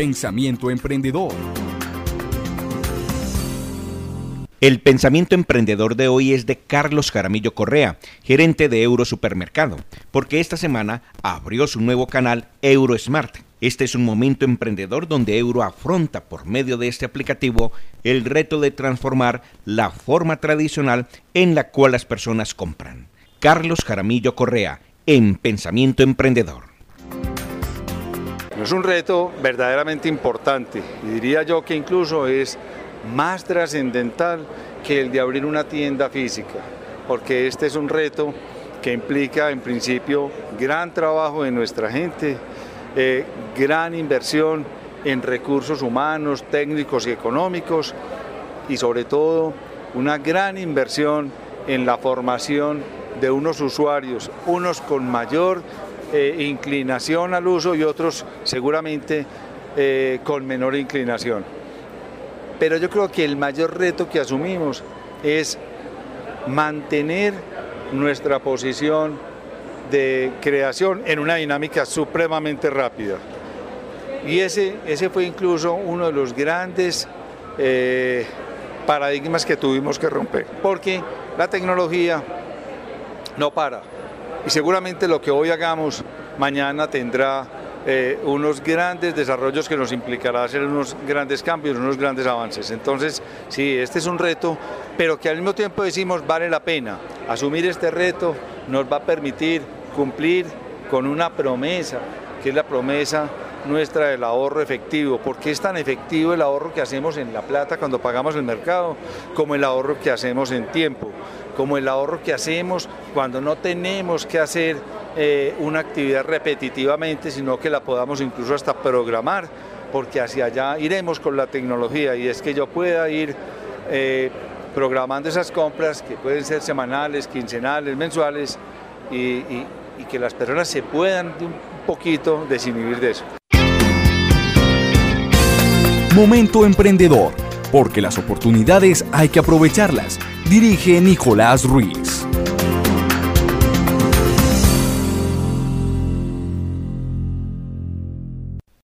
Pensamiento Emprendedor. El pensamiento emprendedor de hoy es de Carlos Jaramillo Correa, gerente de Euro Supermercado, porque esta semana abrió su nuevo canal EuroSmart. Este es un momento emprendedor donde Euro afronta por medio de este aplicativo el reto de transformar la forma tradicional en la cual las personas compran. Carlos Jaramillo Correa, en Pensamiento Emprendedor. Es un reto verdaderamente importante y diría yo que incluso es más trascendental que el de abrir una tienda física, porque este es un reto que implica en principio gran trabajo de nuestra gente, eh, gran inversión en recursos humanos, técnicos y económicos y sobre todo una gran inversión en la formación de unos usuarios, unos con mayor eh, inclinación al uso y otros seguramente eh, con menor inclinación. Pero yo creo que el mayor reto que asumimos es mantener nuestra posición de creación en una dinámica supremamente rápida. Y ese, ese fue incluso uno de los grandes eh, paradigmas que tuvimos que romper, porque la tecnología no para. Y seguramente lo que hoy hagamos mañana tendrá eh, unos grandes desarrollos que nos implicará hacer unos grandes cambios, unos grandes avances. Entonces, sí, este es un reto, pero que al mismo tiempo decimos vale la pena. Asumir este reto nos va a permitir cumplir con una promesa, que es la promesa nuestra del ahorro efectivo. porque es tan efectivo el ahorro que hacemos en la plata cuando pagamos el mercado, como el ahorro que hacemos en tiempo, como el ahorro que hacemos cuando no tenemos que hacer eh, una actividad repetitivamente, sino que la podamos incluso hasta programar, porque hacia allá iremos con la tecnología y es que yo pueda ir eh, programando esas compras que pueden ser semanales, quincenales, mensuales y, y que las personas se puedan un poquito desinhibir de eso. Momento emprendedor, porque las oportunidades hay que aprovecharlas. Dirige Nicolás Ruiz.